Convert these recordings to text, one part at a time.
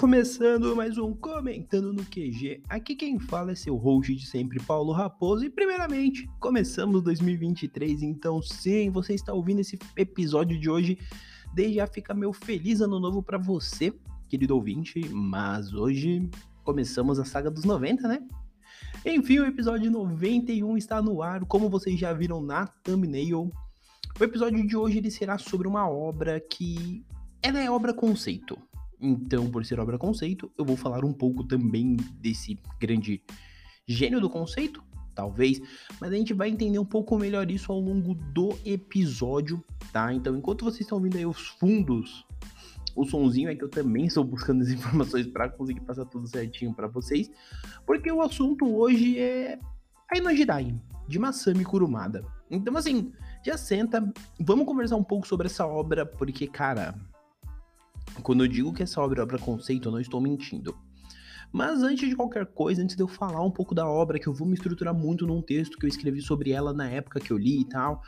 começando mais um Comentando no QG. Aqui quem fala é seu host de sempre, Paulo Raposo. E primeiramente, começamos 2023, então sim, você está ouvindo esse episódio de hoje. Desde já fica meu feliz ano novo para você, querido ouvinte. Mas hoje começamos a saga dos 90, né? Enfim, o episódio 91 está no ar, como vocês já viram na thumbnail. O episódio de hoje ele será sobre uma obra que ela é obra conceito. Então, por ser obra conceito, eu vou falar um pouco também desse grande gênio do conceito, talvez, mas a gente vai entender um pouco melhor isso ao longo do episódio, tá? Então, enquanto vocês estão ouvindo aí os fundos, o sonzinho é que eu também estou buscando as informações para conseguir passar tudo certinho para vocês, porque o assunto hoje é a Inojidai, de Masami Kurumada. Então, assim, já senta, vamos conversar um pouco sobre essa obra, porque, cara, quando eu digo que essa obra é obra conceito, eu não estou mentindo. Mas antes de qualquer coisa, antes de eu falar um pouco da obra, que eu vou me estruturar muito num texto que eu escrevi sobre ela na época que eu li e tal,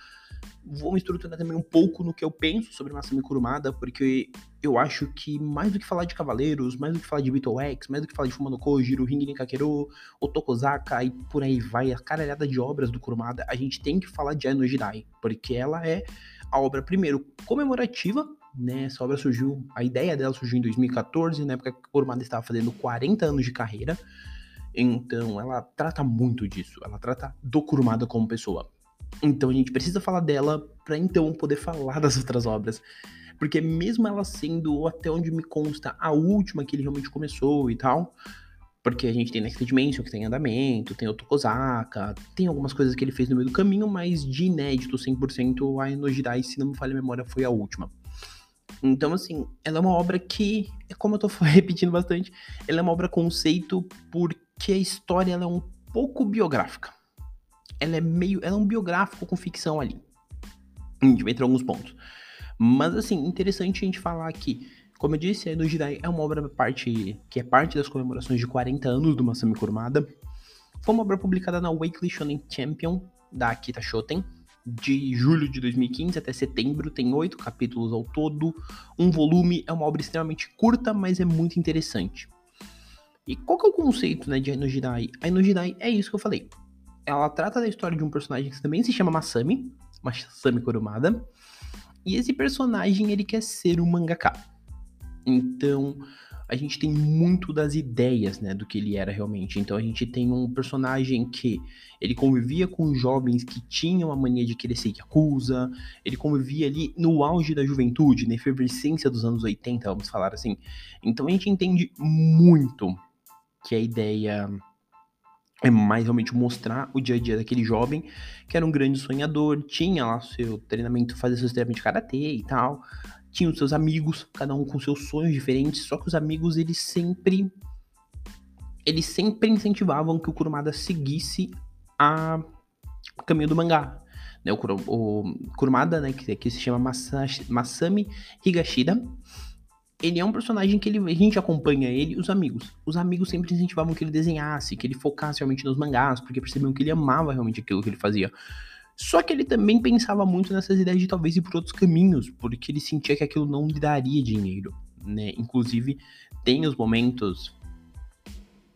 vou me estruturar também um pouco no que eu penso sobre Masami Kurumada, porque eu acho que mais do que falar de Cavaleiros, mais do que falar de Beetle X, mais do que falar de Fumano Kojiro, Ringen Kakero, Otokozaka e por aí vai, a caralhada de obras do Kurumada, a gente tem que falar de Aino Jidai, porque ela é a obra, primeiro, comemorativa né? Essa obra surgiu, a ideia dela surgiu em 2014, na época que a Kurumada estava fazendo 40 anos de carreira. Então, ela trata muito disso, ela trata do Kurumada como pessoa. Então, a gente precisa falar dela para então poder falar das outras obras. Porque mesmo ela sendo, até onde me consta, a última que ele realmente começou e tal, porque a gente tem Next Dimension que tem andamento, tem o Tokozaka, tem algumas coisas que ele fez no meio do caminho, mas de inédito 100% a Enojidai, se não me falha a memória, foi a última. Então, assim, ela é uma obra que, como eu tô repetindo bastante, ela é uma obra conceito porque a história é um pouco biográfica. Ela é meio. Ela é um biográfico com ficção ali. Entrar alguns pontos. Mas, assim, interessante a gente falar aqui. Como eu disse, a Jidai é uma obra parte, que é parte das comemorações de 40 anos do Masami Kurumada. Foi uma obra publicada na Weekly Shonen Champion, da Akita Shoten, de julho de 2015 até setembro, tem oito capítulos ao todo. Um volume é uma obra extremamente curta, mas é muito interessante. E qual que é o conceito né, de Ainojidai? Ainojidai é isso que eu falei. Ela trata da história de um personagem que também se chama Masami, Masami Kurumada. E esse personagem ele quer ser um mangaka. Então, a gente tem muito das ideias, né, do que ele era realmente. Então a gente tem um personagem que ele convivia com jovens que tinham a mania de querer ser Yakuza, ele convivia ali no auge da juventude, na efervescência dos anos 80, vamos falar assim. Então a gente entende muito que a ideia é mais realmente mostrar o dia a dia daquele jovem que era um grande sonhador, tinha lá seu treinamento, fazia seu treinamento de karatê e tal, tinha os seus amigos, cada um com seus sonhos diferentes, só que os amigos eles sempre eles sempre incentivavam que o Kurumada seguisse a caminho do mangá. Né, o, o Kurumada, né, que, que se chama Masashi, Masami Higashida, ele é um personagem que ele, a gente acompanha ele os amigos. Os amigos sempre incentivavam que ele desenhasse, que ele focasse realmente nos mangás, porque percebiam que ele amava realmente aquilo que ele fazia. Só que ele também pensava muito nessas ideias de talvez ir por outros caminhos, porque ele sentia que aquilo não lhe daria dinheiro, né? Inclusive, tem os momentos.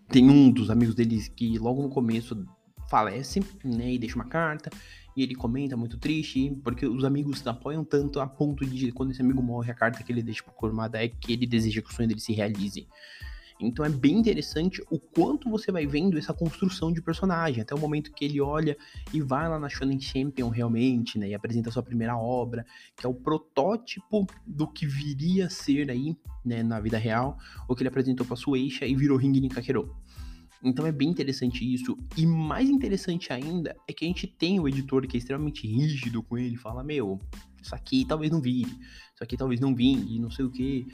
Tem um dos amigos deles que logo no começo falece, né? E deixa uma carta. E ele comenta muito triste, porque os amigos apoiam tanto a ponto de quando esse amigo morre, a carta que ele deixa pro Kurumada é que ele deseja que o sonho dele se realize. Então é bem interessante o quanto você vai vendo essa construção de personagem, até o momento que ele olha e vai lá na Shonen Champion realmente, né, e apresenta a sua primeira obra, que é o protótipo do que viria a ser aí, né, na vida real, o que ele apresentou para Sueisha e virou Ringen Kakero. Então é bem interessante isso. E mais interessante ainda é que a gente tem o editor que é extremamente rígido com ele, fala: Meu, isso aqui talvez não vire, isso aqui talvez não vingue, não sei o que.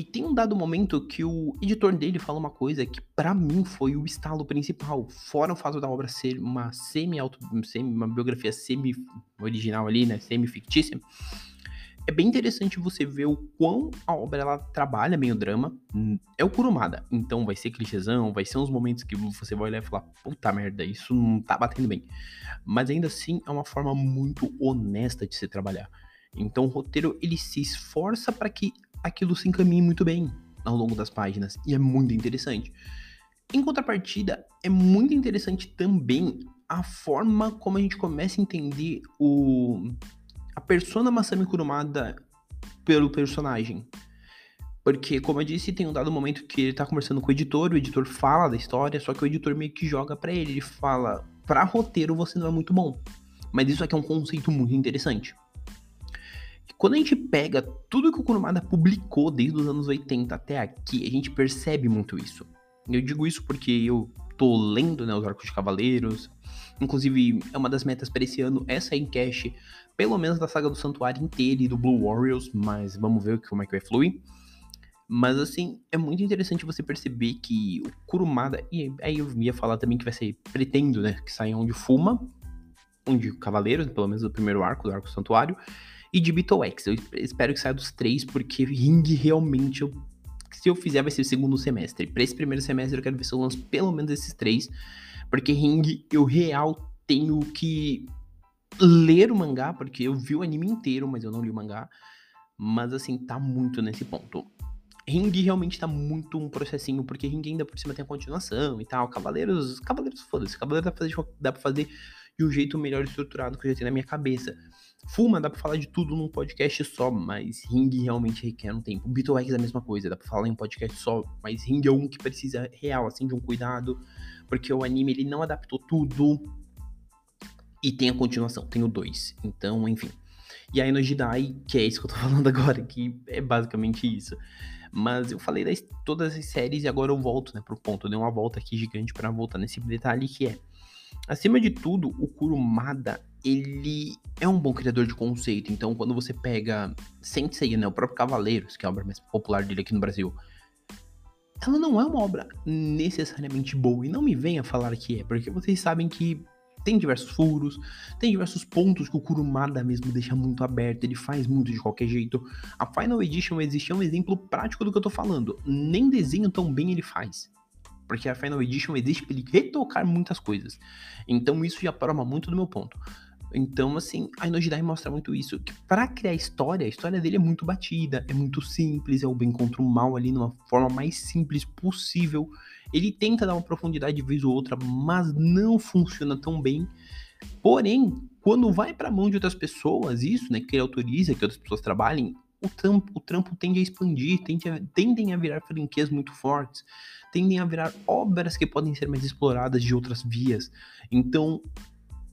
E tem um dado momento que o editor dele fala uma coisa que para mim foi o estalo principal, fora o fato da obra ser uma semi auto semi, uma biografia semi original ali, né, semi fictícia. É bem interessante você ver o quão a obra ela trabalha bem o drama. É o Kurumada, então vai ser clichêzão, vai ser uns momentos que você vai olhar e falar: puta merda, isso não tá batendo bem. Mas ainda assim é uma forma muito honesta de se trabalhar. Então o roteiro ele se esforça para que aquilo se encaminhe muito bem. ao longo das páginas e é muito interessante. Em contrapartida, é muito interessante também a forma como a gente começa a entender o a persona Masami Kurumada pelo personagem. Porque, como eu disse, tem um dado momento que ele tá conversando com o editor, o editor fala da história, só que o editor meio que joga para ele. Ele fala: pra roteiro você não é muito bom. Mas isso aqui é um conceito muito interessante. Quando a gente pega tudo que o Kurumada publicou desde os anos 80 até aqui, a gente percebe muito isso. Eu digo isso porque eu tô lendo né, os Arcos de Cavaleiros. Inclusive, é uma das metas para esse ano essa em cash, pelo menos da saga do Santuário inteira e do Blue Warriors, mas vamos ver como é que vai fluir. Mas assim, é muito interessante você perceber que o Kurumada, e aí eu ia falar também que vai ser, pretendo, né, que saia onde fuma, onde Cavaleiros, pelo menos o primeiro arco, do Arco Santuário, e de Beetle X. Eu espero que saia dos três, porque Ring realmente, eu, se eu fizer, vai ser o segundo semestre. Para esse primeiro semestre eu quero ver se eu lanço pelo menos esses três, porque Ring eu real tenho que ler o mangá, porque eu vi o anime inteiro, mas eu não li o mangá. Mas assim, tá muito nesse ponto. Ring realmente tá muito um processinho, porque Ring ainda por cima tem a continuação e tal. Cavaleiros, Cavaleiros, foda-se. Cavaleiros dá pra, fazer, dá pra fazer de um jeito melhor estruturado que eu já tenho na minha cabeça. Fuma, dá pra falar de tudo num podcast só, mas Ring realmente requer um tempo. Beetle X é a mesma coisa, dá pra falar em um podcast só, mas Ring é um que precisa real, assim, de um cuidado, porque o anime ele não adaptou tudo. E tem a continuação, tem o 2. Então, enfim. E aí no Jidai, que é isso que eu tô falando agora, que é basicamente isso. Mas eu falei das todas as séries e agora eu volto, né, pro ponto. Eu dei uma volta aqui gigante para voltar nesse detalhe que é. Acima de tudo, o Kurumada, ele é um bom criador de conceito. Então, quando você pega Sensei, né, o próprio Cavaleiros, que é a obra mais popular dele aqui no Brasil, ela não é uma obra necessariamente boa. E não me venha falar que é, porque vocês sabem que tem diversos furos, tem diversos pontos que o Kurumada mesmo deixa muito aberto, ele faz muito de qualquer jeito. A Final Edition existe é um exemplo prático do que eu tô falando. Nem desenho tão bem ele faz. Porque a Final Edition existe para ele retocar muitas coisas. Então isso já prova muito do meu ponto. Então, assim, a Inojidai mostra muito isso. Que para criar história, a história dele é muito batida, é muito simples, é o bem contra o mal ali, numa forma mais simples possível. Ele tenta dar uma profundidade vez ou outra, mas não funciona tão bem. Porém, quando vai para a mão de outras pessoas, isso, né, que ele autoriza que outras pessoas trabalhem, o trampo, o trampo tende a expandir, tende a, tendem a virar franquias muito fortes, tendem a virar obras que podem ser mais exploradas de outras vias. Então,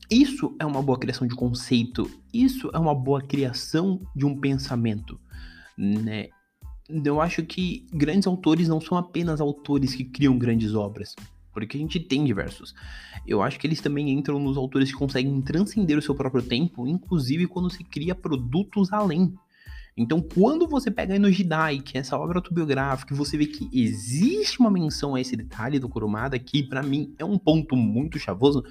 isso é uma boa criação de conceito, isso é uma boa criação de um pensamento, né? eu acho que grandes autores não são apenas autores que criam grandes obras, porque a gente tem diversos. Eu acho que eles também entram nos autores que conseguem transcender o seu próprio tempo, inclusive quando se cria produtos além. Então, quando você pega aí no Jidai, que é essa obra autobiográfica, você vê que existe uma menção a esse detalhe do Kurumada, que para mim é um ponto muito chavoso,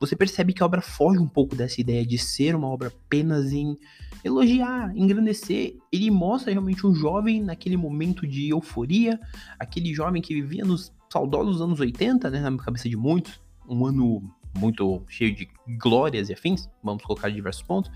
você percebe que a obra foge um pouco dessa ideia de ser uma obra apenas em elogiar, engrandecer. Ele mostra realmente um jovem naquele momento de euforia, aquele jovem que vivia nos saudosos anos 80, né, na cabeça de muitos, um ano muito cheio de glórias e afins, vamos colocar diversos pontos,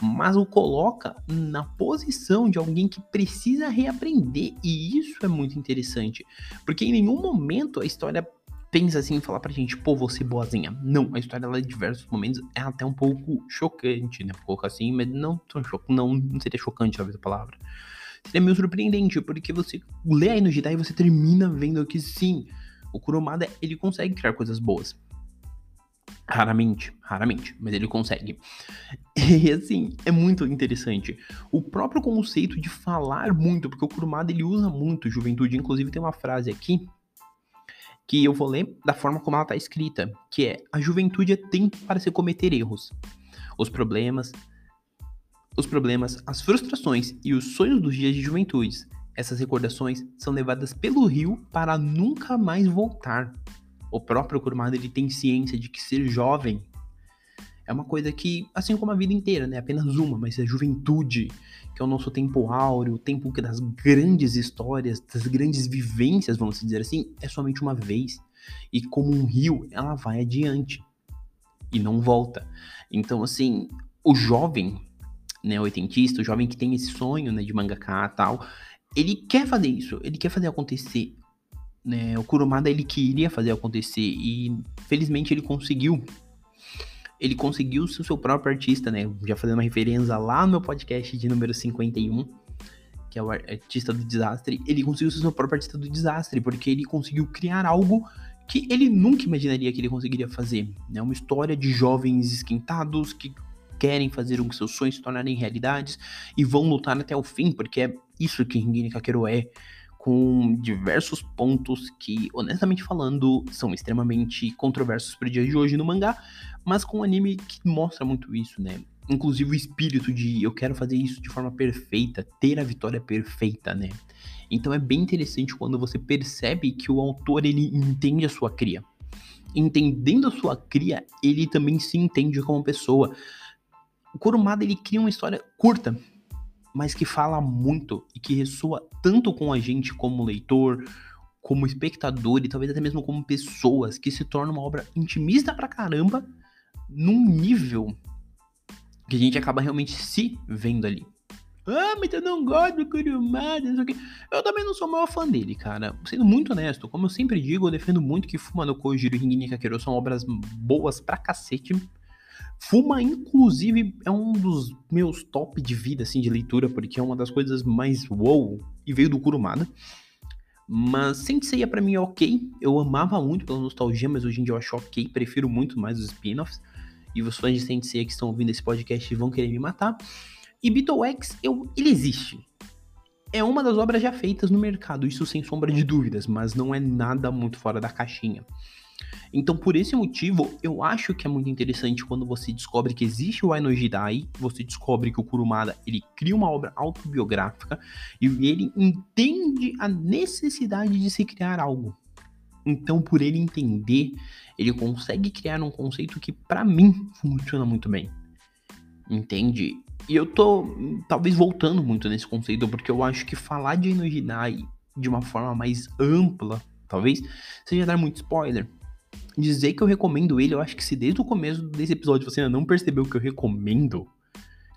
mas o coloca na posição de alguém que precisa reaprender, e isso é muito interessante, porque em nenhum momento a história pensa assim e fala pra gente, pô, você boazinha. Não, a história ela, em diversos momentos é até um pouco chocante, né? Um pouco assim, mas não tão não, não seria chocante talvez a palavra. Seria meio surpreendente, porque você lê aí no Jedi e você termina vendo que sim, o Kurumada ele consegue criar coisas boas. Raramente, raramente, mas ele consegue. E assim, é muito interessante. O próprio conceito de falar muito, porque o Kurumada ele usa muito juventude, inclusive tem uma frase aqui que eu vou ler da forma como ela está escrita, que é: a juventude é tempo para se cometer erros. Os problemas, os problemas, as frustrações e os sonhos dos dias de juventude. Essas recordações são levadas pelo rio para nunca mais voltar. O próprio Kurumada ele tem ciência de que ser jovem é uma coisa que, assim como a vida inteira, né? Apenas uma, mas a juventude, que é o nosso tempo áureo, o tempo das grandes histórias, das grandes vivências, vamos dizer assim, é somente uma vez. E como um rio, ela vai adiante e não volta. Então, assim, o jovem, né, oitentista, o jovem que tem esse sonho, né, de mangaká e tal, ele quer fazer isso, ele quer fazer acontecer. Né? O Kurumada ele queria fazer acontecer e felizmente ele conseguiu. Ele conseguiu ser o seu próprio artista, né? Já fazendo uma referência lá no meu podcast de número 51, que é o artista do desastre. Ele conseguiu ser o seu próprio artista do desastre, porque ele conseguiu criar algo que ele nunca imaginaria que ele conseguiria fazer. Né? Uma história de jovens esquentados que querem fazer com que seus sonhos se tornarem realidades e vão lutar até o fim, porque é isso que Ringine Kakeru é, com diversos pontos que, honestamente falando, são extremamente controversos pro dia de hoje no mangá, mas com um anime que mostra muito isso, né? Inclusive o espírito de eu quero fazer isso de forma perfeita, ter a vitória perfeita, né? Então é bem interessante quando você percebe que o autor ele entende a sua cria. Entendendo a sua cria, ele também se entende como pessoa. O Kurumada ele cria uma história curta, mas que fala muito e que ressoa tanto com a gente como leitor, como espectador e talvez até mesmo como pessoas, que se torna uma obra intimista pra caramba, num nível que a gente acaba realmente se vendo ali. Ah, mas eu não gosto do Kurumada, não sei o quê. Eu também não sou o maior fã dele, cara. Sendo muito honesto, como eu sempre digo, eu defendo muito que Fuma no Kojiro e Ringin Kakero são obras boas pra cacete. Fuma, inclusive, é um dos meus top de vida, assim, de leitura, porque é uma das coisas mais wow e veio do Kurumada. Mas Senseiya pra mim é ok. Eu amava muito pela nostalgia, mas hoje em dia eu acho ok. Prefiro muito mais os spin-offs. E os fãs de Senseiya que estão ouvindo esse podcast vão querer me matar. E Beetle X, eu, ele existe. É uma das obras já feitas no mercado, isso sem sombra de dúvidas, mas não é nada muito fora da caixinha. Então, por esse motivo, eu acho que é muito interessante quando você descobre que existe o Aino Jidai, você descobre que o Kurumada, ele cria uma obra autobiográfica e ele entende a necessidade de se criar algo. Então, por ele entender, ele consegue criar um conceito que para mim funciona muito bem. Entende? E eu tô talvez voltando muito nesse conceito porque eu acho que falar de Aino Jidai de uma forma mais ampla, talvez, seja dar muito spoiler dizer que eu recomendo ele, eu acho que se desde o começo desse episódio você ainda não percebeu que eu recomendo,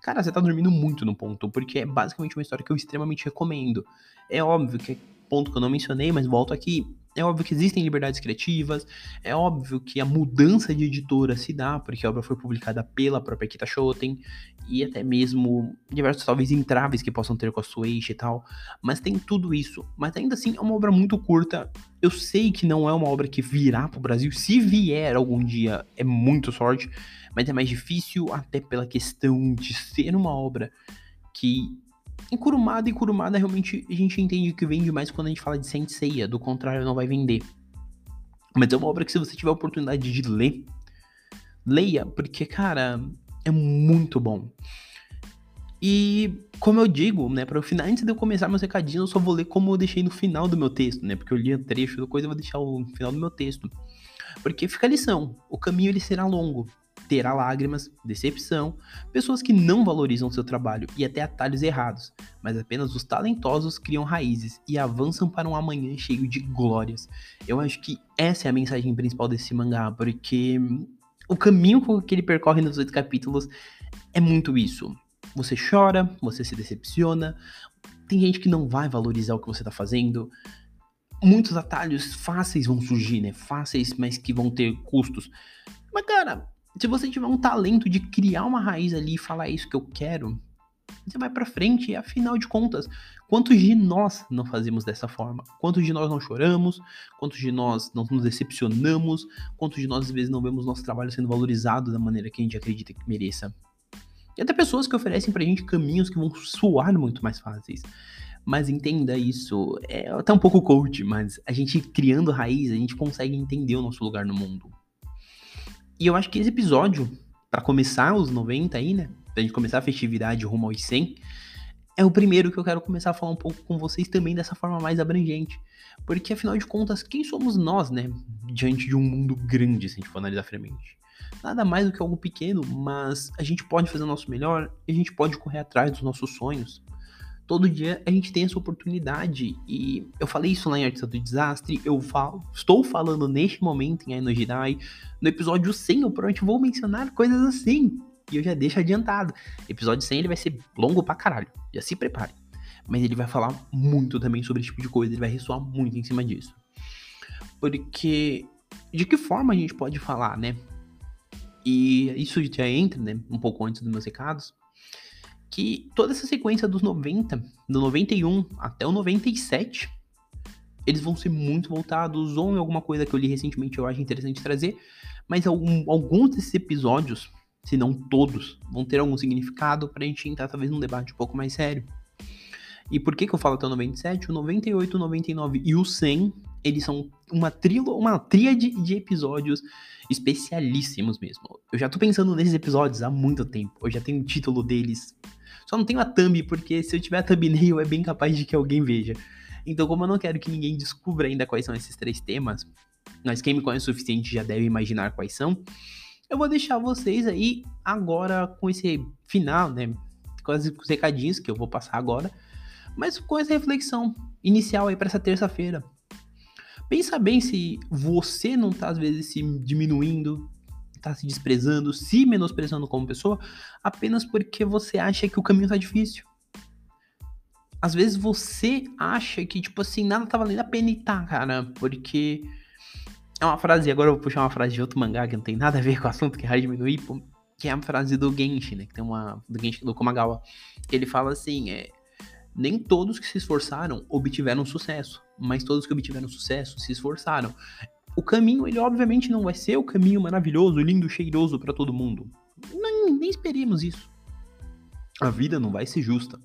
cara, você tá dormindo muito no ponto, porque é basicamente uma história que eu extremamente recomendo. É óbvio que é ponto que eu não mencionei, mas volto aqui. É óbvio que existem liberdades criativas, é óbvio que a mudança de editora se dá, porque a obra foi publicada pela própria Kita Shoten, e até mesmo diversos, talvez, entraves que possam ter com a Sueishi e tal, mas tem tudo isso. Mas ainda assim, é uma obra muito curta. Eu sei que não é uma obra que virá pro Brasil, se vier algum dia, é muito sorte, mas é mais difícil até pela questão de ser uma obra que em Kurumada e Kurumada realmente a gente entende que vende mais quando a gente fala de Senseiya, do contrário não vai vender. Mas é uma obra que se você tiver a oportunidade de ler, leia, porque cara, é muito bom. E como eu digo, né, para o final, antes de eu começar meus recadinhos, eu só vou ler como eu deixei no final do meu texto, né? Porque eu li a trecho da coisa, eu vou deixar o final do meu texto. Porque fica a lição, o caminho ele será longo, terá lágrimas, decepção, pessoas que não valorizam seu trabalho e até atalhos errados, mas apenas os talentosos criam raízes e avançam para um amanhã cheio de glórias. Eu acho que essa é a mensagem principal desse mangá, porque o caminho que ele percorre nos oito capítulos é muito isso. Você chora, você se decepciona, tem gente que não vai valorizar o que você tá fazendo. Muitos atalhos fáceis vão surgir, né? Fáceis, mas que vão ter custos. Mas, cara, se você tiver um talento de criar uma raiz ali e falar é isso que eu quero, você vai para frente e afinal de contas, quantos de nós não fazemos dessa forma? Quantos de nós não choramos? Quantos de nós não nos decepcionamos? Quantos de nós às vezes não vemos nosso trabalho sendo valorizado da maneira que a gente acredita que mereça? E até pessoas que oferecem pra gente caminhos que vão soar muito mais fáceis. Mas entenda isso, é até um pouco coach, mas a gente criando raiz, a gente consegue entender o nosso lugar no mundo. E eu acho que esse episódio, para começar os 90 aí, né? Pra gente começar a festividade rumo aos 100, é o primeiro que eu quero começar a falar um pouco com vocês também dessa forma mais abrangente. Porque afinal de contas, quem somos nós, né? Diante de um mundo grande, se a gente for analisar friamente. Nada mais do que algo pequeno, mas a gente pode fazer o nosso melhor, a gente pode correr atrás dos nossos sonhos todo dia a gente tem essa oportunidade. E eu falei isso lá em Artista do Desastre, eu falo, estou falando neste momento em Aino Jidai. No episódio 100 eu provavelmente vou mencionar coisas assim. E eu já deixo adiantado. Episódio 100 ele vai ser longo pra caralho. Já se prepare. mas ele vai falar muito também sobre esse tipo de coisa, ele vai ressoar muito em cima disso. Porque de que forma a gente pode falar, né? E isso já entra, né, um pouco antes dos meus recados, que toda essa sequência dos 90, do 91 até o 97, eles vão ser muito voltados ou em alguma coisa que eu li recentemente eu acho interessante trazer, mas algum, alguns desses episódios, se não todos, vão ter algum significado pra gente entrar talvez num debate um pouco mais sério. E por que, que eu falo até o 97? O 98, o 99 e o 100, eles são uma, trilo, uma tríade de episódios especialíssimos mesmo. Eu já tô pensando nesses episódios há muito tempo. Eu já tenho o título deles. Só não tenho a thumb, porque se eu tiver a thumbnail é bem capaz de que alguém veja. Então, como eu não quero que ninguém descubra ainda quais são esses três temas, mas quem me conhece o suficiente já deve imaginar quais são, eu vou deixar vocês aí agora com esse final, né? Com os recadinhos que eu vou passar agora mas com essa reflexão inicial aí para essa terça-feira. Pensa bem se você não tá às vezes se diminuindo, tá se desprezando, se menosprezando como pessoa, apenas porque você acha que o caminho tá difícil. Às vezes você acha que, tipo assim, nada tá valendo a pena e tá, cara, porque é uma frase, agora eu vou puxar uma frase de outro mangá que não tem nada a ver com o assunto, que é Hajime no Ippo, que é a frase do Genshin, né, que tem uma, do Genshin, do Komagawa, ele fala assim, é, nem todos que se esforçaram obtiveram sucesso, mas todos que obtiveram sucesso se esforçaram. O caminho, ele obviamente não vai ser o caminho maravilhoso, lindo, cheiroso para todo mundo. Nem, nem esperemos isso. A vida não vai ser justa.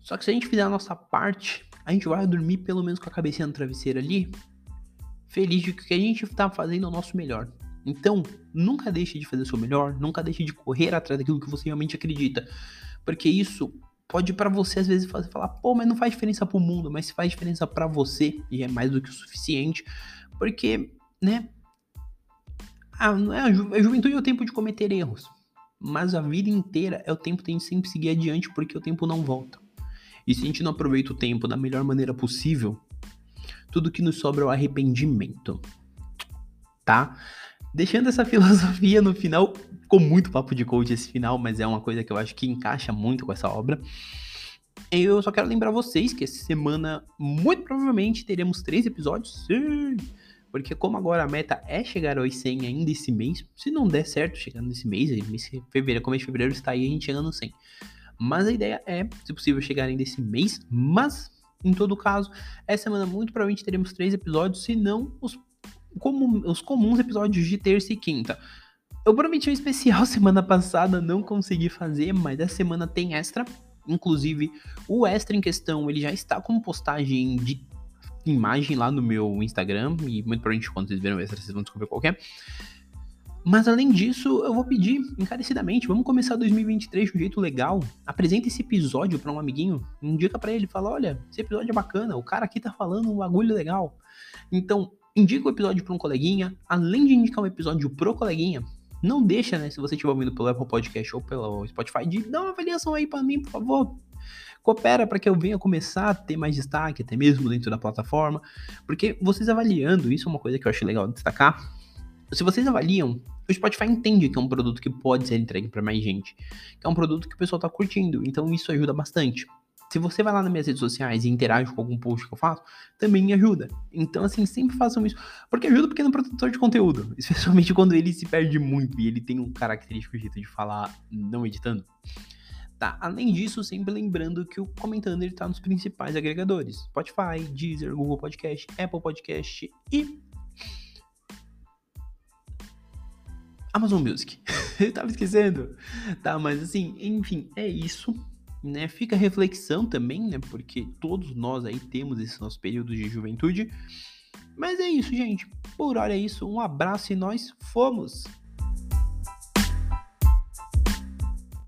Só que se a gente fizer a nossa parte, a gente vai dormir pelo menos com a cabecinha no travesseiro ali, feliz de que a gente está fazendo o nosso melhor. Então, nunca deixe de fazer o seu melhor, nunca deixe de correr atrás daquilo que você realmente acredita, porque isso pode para você às vezes fazer, falar, pô, mas não faz diferença pro mundo, mas faz diferença para você e é mais do que o suficiente, porque, né? A, a, ju a juventude é o tempo de cometer erros, mas a vida inteira é o tempo de a gente sempre seguir adiante porque o tempo não volta. E se a gente não aproveita o tempo da melhor maneira possível, tudo que nos sobra é o arrependimento. Tá? Deixando essa filosofia no final, ficou muito papo de coach esse final, mas é uma coisa que eu acho que encaixa muito com essa obra. Eu só quero lembrar vocês que essa semana, muito provavelmente, teremos três episódios. Sim! Porque como agora a meta é chegar aos 100 ainda esse mês, se não der certo chegando nesse mês, mês fevereiro, começo de fevereiro está aí a gente chegando no 100. Mas a ideia é, se possível, chegar ainda esse mês, mas em todo caso, essa semana muito provavelmente teremos três episódios, se não os os comuns episódios de terça e quinta. Eu prometi um especial semana passada, não consegui fazer, mas essa semana tem extra. Inclusive, o extra em questão, ele já está com postagem de imagem lá no meu Instagram, e muito provavelmente quando vocês verem o extra, vocês vão descobrir qual é. Mas além disso, eu vou pedir encarecidamente, vamos começar 2023 de um jeito legal. Apresenta esse episódio para um amiguinho, indica para ele, fala, olha, esse episódio é bacana, o cara aqui tá falando um bagulho legal. Então, indica o episódio para um coleguinha, além de indicar um episódio pro coleguinha, não deixa, né, se você estiver ouvindo pelo Apple Podcast ou pelo Spotify, de dar uma avaliação aí para mim, por favor. Coopera para que eu venha começar a ter mais destaque, até mesmo dentro da plataforma, porque vocês avaliando, isso é uma coisa que eu acho legal destacar. Se vocês avaliam, o Spotify entende que é um produto que pode ser entregue para mais gente, que é um produto que o pessoal está curtindo, então isso ajuda bastante. Se você vai lá nas minhas redes sociais e interage com algum post que eu faço, também me ajuda. Então, assim, sempre façam isso. Porque ajuda o pequeno produtor de conteúdo. Especialmente quando ele se perde muito e ele tem um característico jeito de falar não editando. Tá, além disso, sempre lembrando que o Comentando ele tá nos principais agregadores: Spotify, Deezer, Google Podcast, Apple Podcast e Amazon Music. Eu tava esquecendo. Tá, mas assim, enfim, é isso né? Fica reflexão também, né? Porque todos nós aí temos esse nosso período de juventude. Mas é isso, gente. Por hora é isso. Um abraço e nós fomos!